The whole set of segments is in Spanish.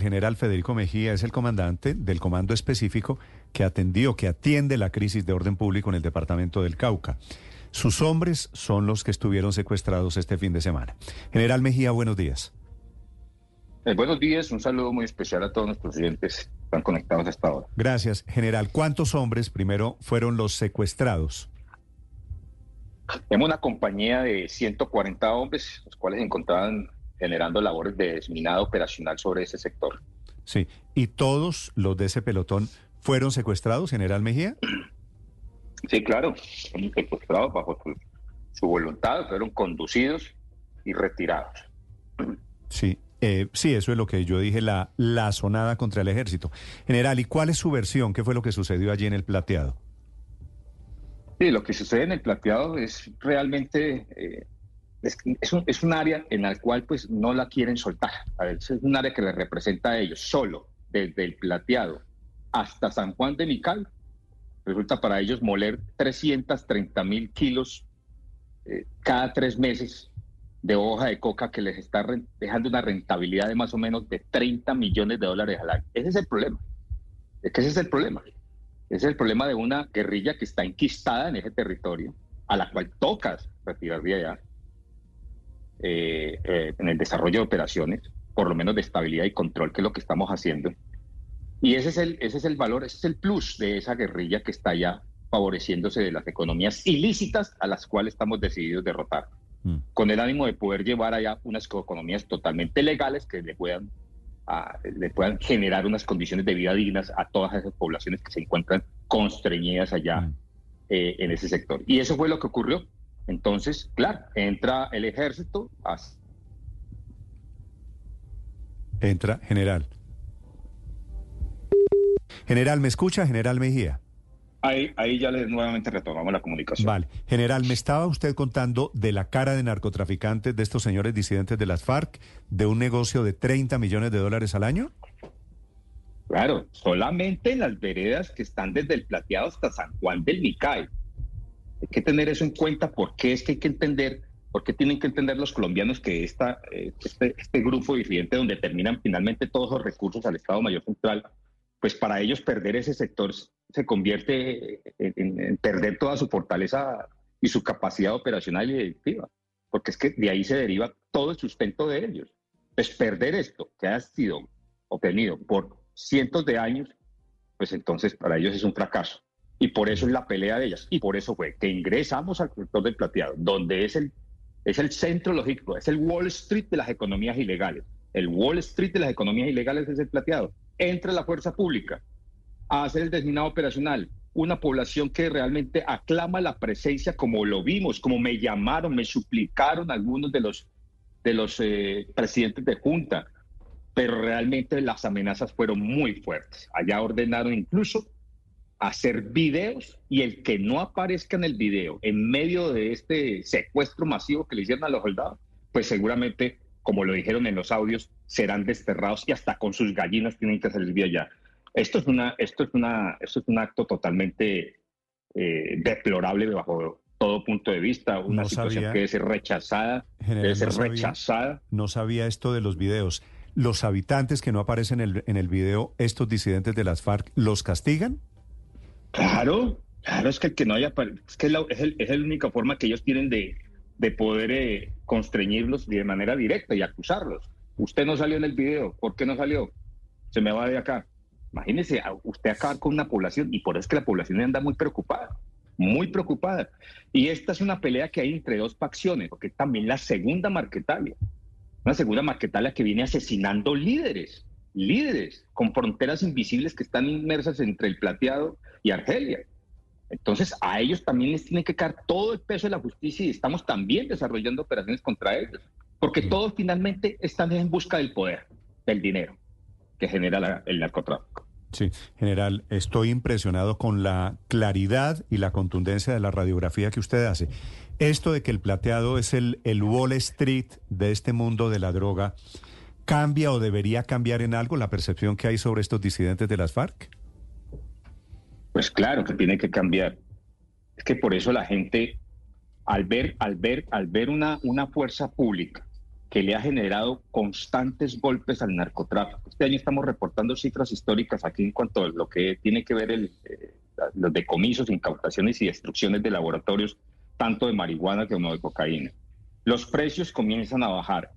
el general Federico Mejía es el comandante del comando específico que atendió, que atiende la crisis de orden público en el departamento del Cauca. Sus hombres son los que estuvieron secuestrados este fin de semana. General Mejía, buenos días. Eh, buenos días, un saludo muy especial a todos nuestros clientes que están conectados hasta ahora. Gracias, general. ¿Cuántos hombres primero fueron los secuestrados? Tenemos una compañía de 140 hombres, los cuales se encontraban generando labores de desminado operacional sobre ese sector. Sí, ¿y todos los de ese pelotón fueron secuestrados, General Mejía? Sí, claro, fueron secuestrados bajo su, voluntad, fueron conducidos y retirados. Sí, eh, sí, eso es lo que yo dije, la, la sonada contra el ejército. General, ¿y cuál es su versión? ¿Qué fue lo que sucedió allí en el plateado? Sí, lo que sucede en el plateado es realmente eh, es, un, es un área en la cual pues no la quieren soltar. A ver, es un área que les representa a ellos solo, desde el plateado hasta San Juan de Mical. Resulta para ellos moler 330 mil kilos eh, cada tres meses de hoja de coca que les está dejando una rentabilidad de más o menos de 30 millones de dólares al año. Ese es el problema. Es que ese es el problema. Ese es el problema de una guerrilla que está enquistada en ese territorio, a la cual tocas retirar de allá eh, eh, en el desarrollo de operaciones, por lo menos de estabilidad y control, que es lo que estamos haciendo. Y ese es el, ese es el valor, ese es el plus de esa guerrilla que está ya favoreciéndose de las economías ilícitas a las cuales estamos decididos derrotar, mm. con el ánimo de poder llevar allá unas economías totalmente legales que le puedan, le puedan generar unas condiciones de vida dignas a todas esas poblaciones que se encuentran constreñidas allá mm. eh, en ese sector. Y eso fue lo que ocurrió. Entonces, claro, entra el ejército. Entra, general. General, ¿me escucha? General Mejía. Ahí, ahí ya le, nuevamente retomamos la comunicación. Vale. General, me estaba usted contando de la cara de narcotraficantes de estos señores disidentes de las FARC, de un negocio de 30 millones de dólares al año. Claro, solamente en las veredas que están desde el Plateado hasta San Juan del Micay. Hay que tener eso en cuenta porque es que hay que entender, porque tienen que entender los colombianos que esta, eh, este, este grupo disidente donde terminan finalmente todos los recursos al Estado Mayor Central, pues para ellos perder ese sector se convierte en, perder toda su fortaleza y su capacidad operacional y directiva, porque es que de ahí se deriva todo el sustento de ellos. Pues perder esto que ha sido obtenido por cientos de años, pues entonces para ellos es un fracaso. Y por eso es la pelea de ellas. Y por eso fue que ingresamos al sector del plateado, donde es el, es el centro lógico, es el Wall Street de las economías ilegales. El Wall Street de las economías ilegales es el plateado. Entra la fuerza pública a hacer el desminado operacional. Una población que realmente aclama la presencia, como lo vimos, como me llamaron, me suplicaron algunos de los, de los eh, presidentes de Junta, pero realmente las amenazas fueron muy fuertes. Allá ordenaron incluso hacer videos y el que no aparezca en el video en medio de este secuestro masivo que le hicieron a los soldados, pues seguramente, como lo dijeron en los audios, serán desterrados y hasta con sus gallinas tienen que salir de allá. Esto es, una, esto es, una, esto es un acto totalmente eh, deplorable bajo todo punto de vista, una situación que debe ser rechazada, debe ser rechazada. No sabía esto de los videos. ¿Los habitantes que no aparecen en el, en el video, estos disidentes de las FARC, los castigan? Claro, claro, es que el que no haya, es que es, la única forma que ellos tienen de, de poder eh, constreñirlos de manera directa y acusarlos. Usted no salió en el video, ¿por qué no salió? Se me va de acá. Imagínese, usted acabar con una población y por eso es que la población anda muy preocupada, muy preocupada. Y esta es una pelea que hay entre dos facciones, porque también la segunda Marquetalia, una segunda Marquetalia que viene asesinando líderes líderes con fronteras invisibles que están inmersas entre el plateado y Argelia. Entonces, a ellos también les tiene que caer todo el peso de la justicia y estamos también desarrollando operaciones contra ellos, porque todos finalmente están en busca del poder, del dinero que genera el narcotráfico. Sí, general, estoy impresionado con la claridad y la contundencia de la radiografía que usted hace. Esto de que el plateado es el, el Wall Street de este mundo de la droga, ¿Cambia o debería cambiar en algo la percepción que hay sobre estos disidentes de las FARC? Pues claro que tiene que cambiar. Es que por eso la gente, al ver, al ver, al ver una, una fuerza pública que le ha generado constantes golpes al narcotráfico. Este año estamos reportando cifras históricas aquí en cuanto a lo que tiene que ver el, eh, los decomisos, incautaciones y destrucciones de laboratorios, tanto de marihuana como de cocaína. Los precios comienzan a bajar.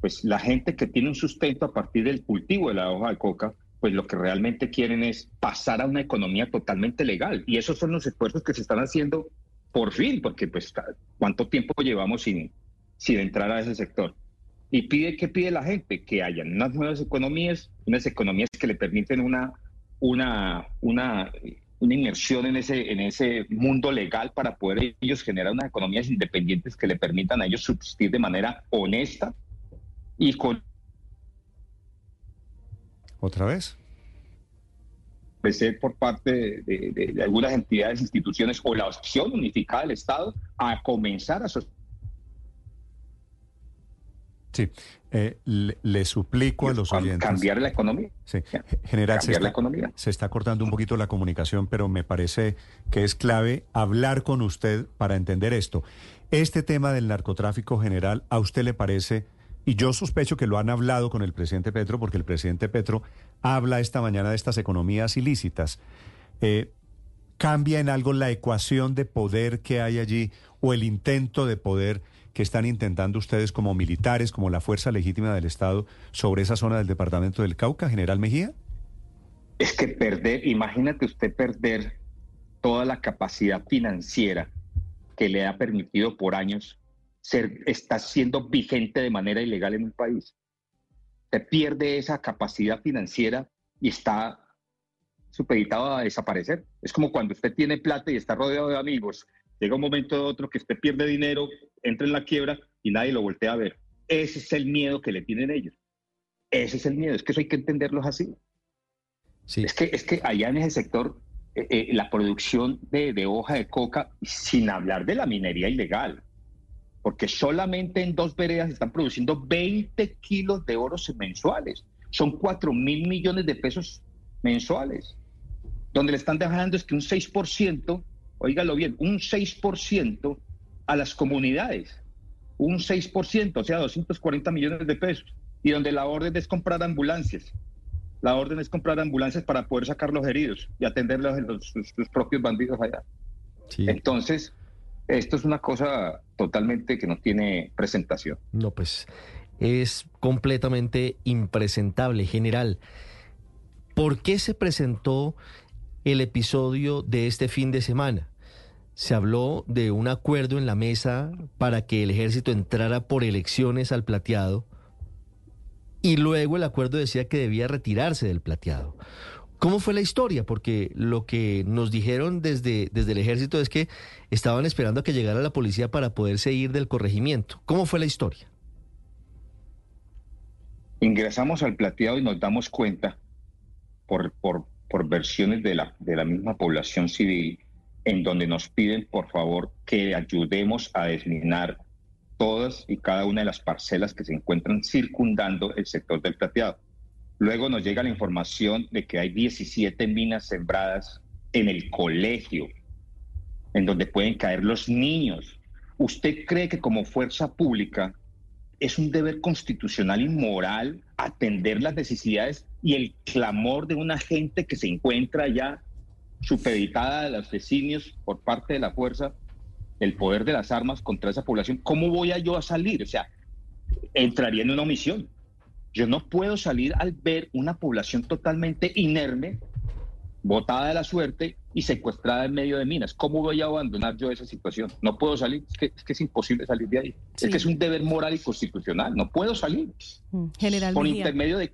Pues la gente que tiene un sustento a partir del cultivo de la hoja de coca, pues lo que realmente quieren es pasar a una economía totalmente legal. Y esos son los esfuerzos que se están haciendo por fin, porque pues cuánto tiempo llevamos sin, sin entrar a ese sector. Y pide, ¿qué pide la gente? Que hayan unas nuevas economías, unas economías que le permiten una, una, una, una inmersión en ese, en ese mundo legal para poder ellos generar unas economías independientes que le permitan a ellos subsistir de manera honesta y con... ¿Otra vez? por parte de, de, algunas entidades, instituciones o la opción unificada del Estado a comenzar a Sí, eh, le, suplico a los oyentes. Cambiar la economía. Sí, general, se está, la economía. se está cortando un poquito la comunicación, pero me parece que es clave hablar con usted para entender esto. Este tema del narcotráfico general, ¿a usted le parece? Y yo sospecho que lo han hablado con el presidente Petro, porque el presidente Petro habla esta mañana de estas economías ilícitas. Eh, ¿Cambia en algo la ecuación de poder que hay allí o el intento de poder? que están intentando ustedes como militares, como la fuerza legítima del Estado sobre esa zona del departamento del Cauca, general Mejía? Es que perder, imagínate usted perder toda la capacidad financiera que le ha permitido por años ser, está siendo vigente de manera ilegal en un país. Se pierde esa capacidad financiera y está supeditado a desaparecer. Es como cuando usted tiene plata y está rodeado de amigos Llega un momento de otro que usted pierde dinero, entra en la quiebra y nadie lo voltea a ver. Ese es el miedo que le tienen ellos. Ese es el miedo. Es que eso hay que entenderlos así. Sí. Es, que, es que allá en ese sector, eh, eh, la producción de, de hoja de coca, sin hablar de la minería ilegal, porque solamente en dos veredas están produciendo 20 kilos de oro mensuales. Son 4 mil millones de pesos mensuales. Donde le están dejando es que un 6% oígalo bien, un 6% a las comunidades, un 6%, o sea, 240 millones de pesos, y donde la orden es comprar ambulancias. La orden es comprar ambulancias para poder sacar los heridos y atenderlos a los, sus, propios bandidos allá. Entonces, esto es una cosa totalmente que no tiene presentación. No, pues es completamente impresentable, general. ¿Por qué se presentó el episodio de este fin de semana. Se habló de un acuerdo en la mesa para que el ejército entrara por elecciones al plateado y luego el acuerdo decía que debía retirarse del plateado. ¿Cómo fue la historia? Porque lo que nos dijeron desde, desde el ejército es que estaban esperando a que llegara la policía para poderse ir del corregimiento. ¿Cómo fue la historia? Ingresamos al plateado y nos damos cuenta por, por, versiones de la, de la misma población civil, en donde nos piden, por favor, que ayudemos a desminar todas y cada una de las parcelas que se encuentran circundando el sector del plateado. Luego nos llega la información de que hay 17 minas sembradas en el colegio, en donde pueden caer los niños. ¿Usted cree que como fuerza pública es un deber constitucional y moral atender las necesidades y el clamor de una gente que se encuentra ya supeditada a los vecinos por parte de la fuerza, el poder de las armas contra esa población, ¿cómo voy a yo a salir? O sea, entraría en una omisión. Yo no puedo salir al ver una población totalmente inerme, botada de la suerte y secuestrada en medio de minas. ¿Cómo voy a abandonar yo esa situación? No puedo salir, es que es, que es imposible salir de ahí. Es que es un deber moral y constitucional, no puedo salir. Mm, general. Por intermedio de...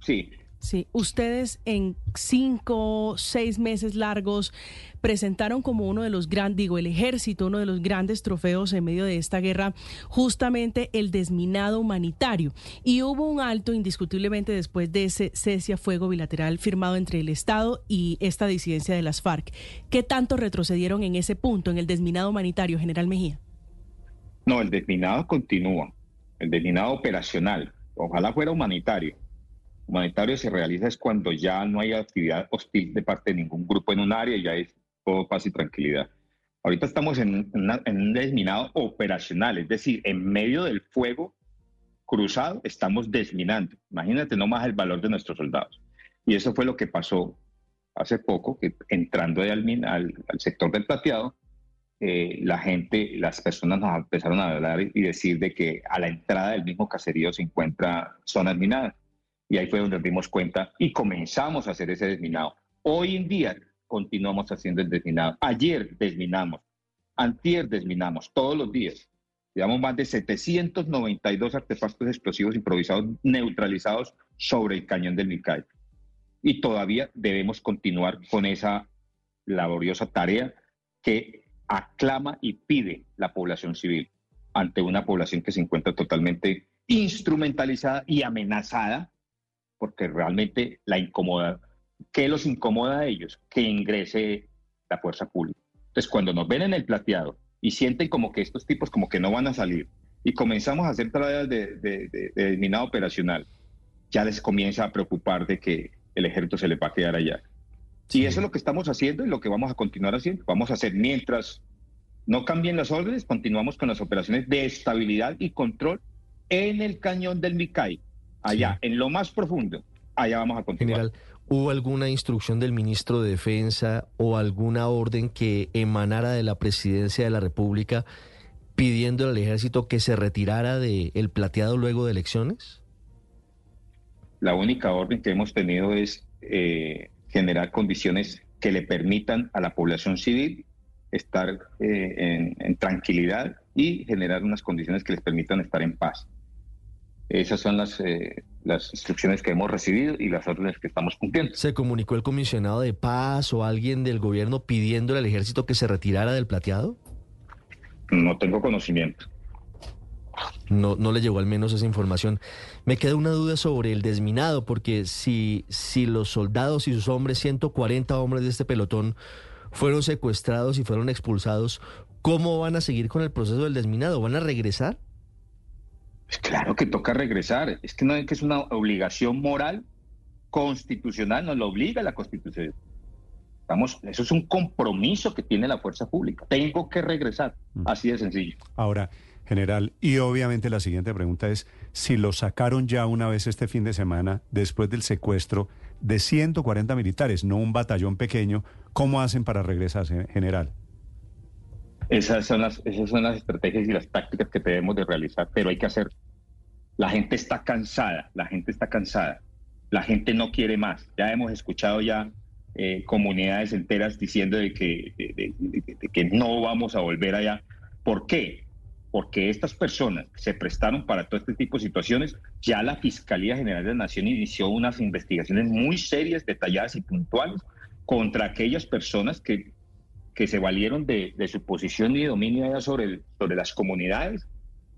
Sí, Sí, ustedes en cinco, seis meses largos presentaron como uno de los grandes, digo, el ejército, uno de los grandes trofeos en medio de esta guerra, justamente el desminado humanitario. Y hubo un alto indiscutiblemente después de ese cese a fuego bilateral firmado entre el Estado y esta disidencia de las FARC. ¿Qué tanto retrocedieron en ese punto, en el desminado humanitario, General Mejía? No, el desminado continúa, el desminado operacional. Ojalá fuera humanitario humanitario se realiza es cuando ya no hay actividad hostil de parte de ningún grupo en un área, y ya es todo paz y tranquilidad. Ahorita estamos en, un desminado operacional, es decir, en medio del fuego cruzado, estamos desminando. Imagínate nomás el valor de nuestros soldados. Y eso fue lo que pasó hace poco, que entrando al, al, sector del plateado, eh, la gente, las personas nos empezaron a hablar y decir de que a la entrada del mismo caserío se encuentra zonas minadas. Y ahí fue donde dimos cuenta y comenzamos a hacer ese desminado. Hoy en día continuamos haciendo el desminado. Ayer desminamos, antier desminamos, todos los días. Llevamos más de 792 artefactos explosivos improvisados neutralizados sobre el cañón del Micay. Y todavía debemos continuar con esa laboriosa tarea que aclama y pide la población civil ante una población que se encuentra totalmente instrumentalizada y amenazada, porque realmente la incomoda. ¿Qué los incomoda a ellos? Que ingrese la fuerza pública. Entonces, cuando nos ven en el plateado y sienten como que estos tipos como que no van a salir y comenzamos a hacer tareas de, de, minado operacional, ya les comienza a preocupar de que el ejército se le va a quedar allá. Y eso es lo que estamos haciendo y lo que vamos a continuar haciendo. Vamos a hacer mientras no cambien las órdenes, continuamos con las operaciones de estabilidad y control en el cañón del Micay, allá, en lo más profundo. Allá vamos a continuar. General, ¿Hubo alguna instrucción del ministro de Defensa o alguna orden que emanara de la presidencia de la República pidiendo al ejército que se retirara del el plateado luego de elecciones? La única orden que hemos tenido es eh, generar condiciones que le permitan a la población civil estar eh, en tranquilidad y generar unas condiciones que les permitan estar en paz. Esas son las, eh, las instrucciones que hemos recibido y las órdenes que estamos cumpliendo. ¿Se comunicó el comisionado de paz o alguien del gobierno pidiéndole al ejército que se retirara del plateado? No tengo conocimiento. No, no le llegó al menos esa información. Me queda una duda sobre el desminado, porque si, si los soldados y sus hombres, 140 hombres de este pelotón, fueron secuestrados y fueron expulsados, ¿cómo van a seguir con el proceso del desminado? ¿Van a regresar? Pues claro que toca regresar. Es que no es que es una obligación moral constitucional, nos lo obliga la Constitución. Estamos, eso es un compromiso que tiene la fuerza pública. Tengo que regresar. Así de sencillo. Ahora, general, y obviamente la siguiente pregunta es, si lo sacaron ya una vez este fin de semana, después del secuestro de 140 militares, no un batallón pequeño, ¿cómo hacen para regresar, general? Esas son, las, estrategias y las tácticas que debemos de realizar, pero hay que hacer. La gente está cansada, la gente está cansada, la gente no quiere más. Ya hemos escuchado ya eh, comunidades enteras diciendo de que, que no vamos a volver allá. ¿Por qué? Porque estas personas se prestaron para todo este tipo de situaciones. Ya la Fiscalía General de la Nación inició unas investigaciones muy serias, detalladas y puntuales contra aquellas personas que que se valieron de, su posición y dominio allá sobre, sobre las comunidades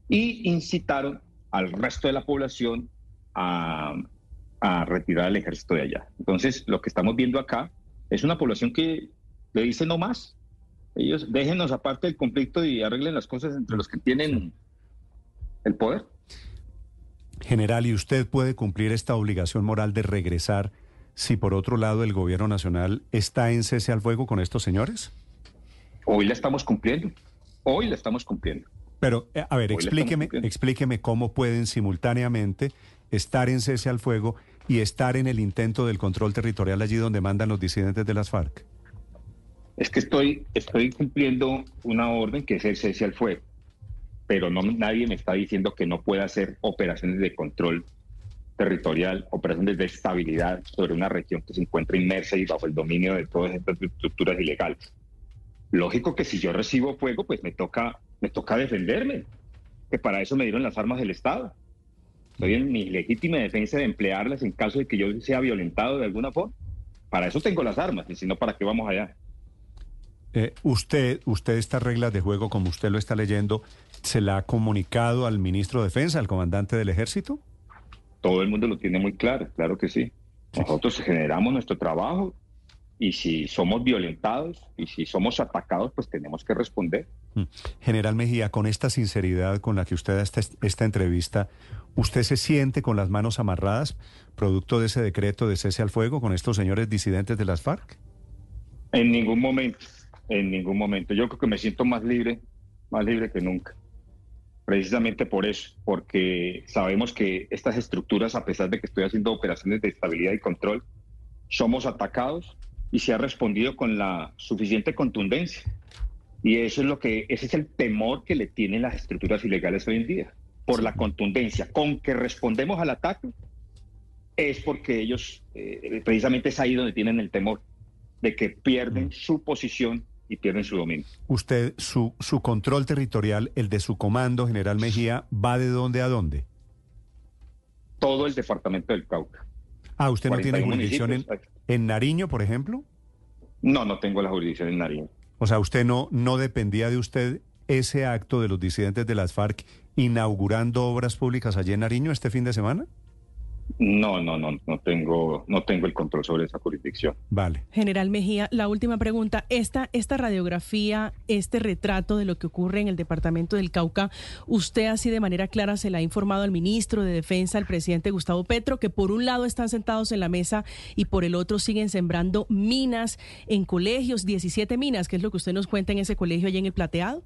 y incitaron al resto de la población a, retirar al ejército de allá. Entonces, lo que estamos viendo acá es una población que le dice no más. Ellos déjenos aparte del conflicto y arreglen las cosas entre los que tienen el poder. General, ¿y usted puede cumplir esta obligación moral de regresar si por otro lado el gobierno nacional está en cese al fuego con estos señores? Hoy la estamos cumpliendo. Hoy la estamos cumpliendo. Pero, eh, a ver, explíqueme, explíqueme cómo pueden simultáneamente estar en cese al fuego y estar en el intento del control territorial allí donde mandan los disidentes de las FARC. Es que estoy, estoy cumpliendo una orden que es el cese al fuego, pero no, nadie me está diciendo que no pueda hacer operaciones de control territorial, operaciones de estabilidad sobre una región que se encuentra inmersa y bajo el dominio de todas estas estructuras ilegales. Lógico que si yo recibo fuego, pues me toca, me toca defenderme, que para eso me dieron las armas del Estado. Estoy en mi legítima defensa de emplearlas en caso de que yo sea violentado de alguna forma. Para eso tengo las armas, y si no, ¿para qué vamos allá? Eh, usted, usted estas reglas de juego, como usted lo está leyendo, ¿se la ha comunicado al ministro de Defensa, al comandante del ejército? Todo el mundo lo tiene muy claro, claro que sí. Nosotros generamos nuestro trabajo y si somos violentados y si somos atacados, pues tenemos que responder. Mm. General Mejía, con esta sinceridad con la que usted da esta, esta entrevista, ¿usted se siente con las manos amarradas producto de ese decreto de cese al fuego con estos señores disidentes de las FARC? En ningún momento, en ningún momento. Yo creo que me siento más libre, más libre que nunca. precisamente por eso, porque sabemos que estas estructuras, a pesar de que estoy haciendo operaciones de estabilidad y control, somos atacados y se ha respondido con la suficiente contundencia. Y eso es lo que, ese es el temor que le tienen las estructuras ilegales hoy en día, por la contundencia. Con que respondemos al ataque, es porque ellos, eh, precisamente es ahí donde tienen el temor de que pierden su posición y pierden su dominio. Usted, su, su control territorial, el de su comando, General Mejía, ¿va de dónde a dónde? Todo el departamento del Cauca. Ah, ¿usted no tiene jurisdicción en, en, Nariño, por ejemplo? No, no tengo la jurisdicción en Nariño. O sea, ¿usted no, no dependía de usted ese acto de los disidentes de las FARC inaugurando obras públicas allí en Nariño este fin de semana? No, no, no, no tengo, no tengo el control sobre esa jurisdicción. Vale. General Mejía, la última pregunta. Esta, esta radiografía, este retrato de lo que ocurre en el departamento del Cauca, usted así de manera clara se la ha informado al ministro de Defensa, al presidente Gustavo Petro, que por un lado están sentados en la mesa y por el otro siguen sembrando minas en colegios, 17 minas, que es lo que usted nos cuenta en ese colegio allá en el Plateado.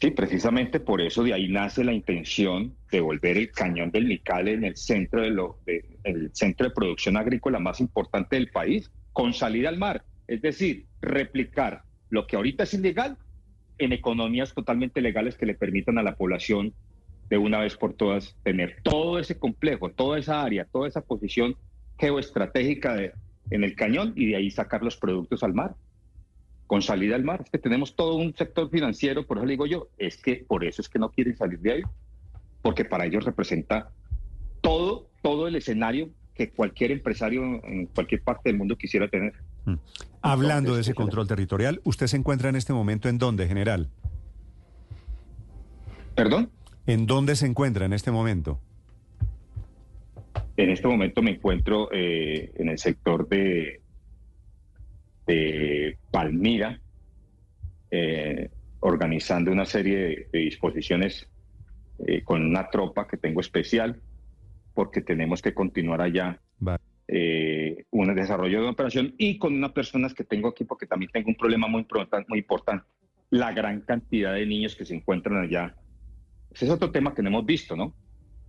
Sí, precisamente por eso de ahí nace la intención de volver el cañón del Nicale en el centro de, lo, el centro de producción agrícola más importante del país, con salida al mar. Es decir, replicar lo que ahorita es ilegal en economías totalmente legales que le permitan a la población de una vez por todas tener todo ese complejo, toda esa área, toda esa posición geoestratégica en el cañón y de ahí sacar los productos al mar con salida al mar. Es que tenemos todo un sector financiero, por eso le digo yo, es que por eso es que no quieren salir de ahí, porque para ellos representa todo, todo el escenario que cualquier empresario en cualquier parte del mundo quisiera tener. Mm. Hablando de ese control territorial, ¿usted se encuentra en este momento en dónde, general? ¿Perdón? ¿En dónde se encuentra en este momento? En este momento me encuentro eh, en el sector de, de Palmira, eh, organizando una serie de, disposiciones eh, con una tropa que tengo especial, porque tenemos que continuar allá eh, un desarrollo de una operación y con unas personas que tengo aquí, porque también tengo un problema muy, muy importante, la gran cantidad de niños que se encuentran allá. Ese es otro tema que no hemos visto, ¿no?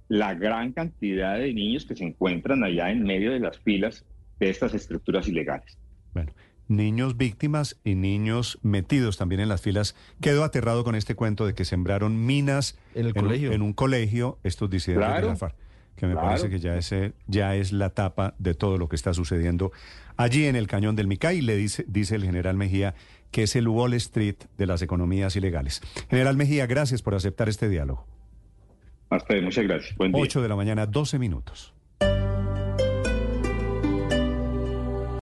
La gran cantidad de niños que se encuentran allá en medio de las filas de estas estructuras ilegales. Bueno, niños víctimas y niños metidos también en las filas. Quedo aterrado con este cuento de que sembraron minas en, el colegio. Un, colegio estos disidentes de la FARC, que me parece que ya es, ya es la tapa de todo lo que está sucediendo allí en el cañón del Micay. Le dice, dice el general Mejía que es el Wall Street de las economías ilegales. General Mejía, gracias por aceptar este diálogo. Hasta muchas gracias. Buen día. 8 de la mañana, 12 minutos.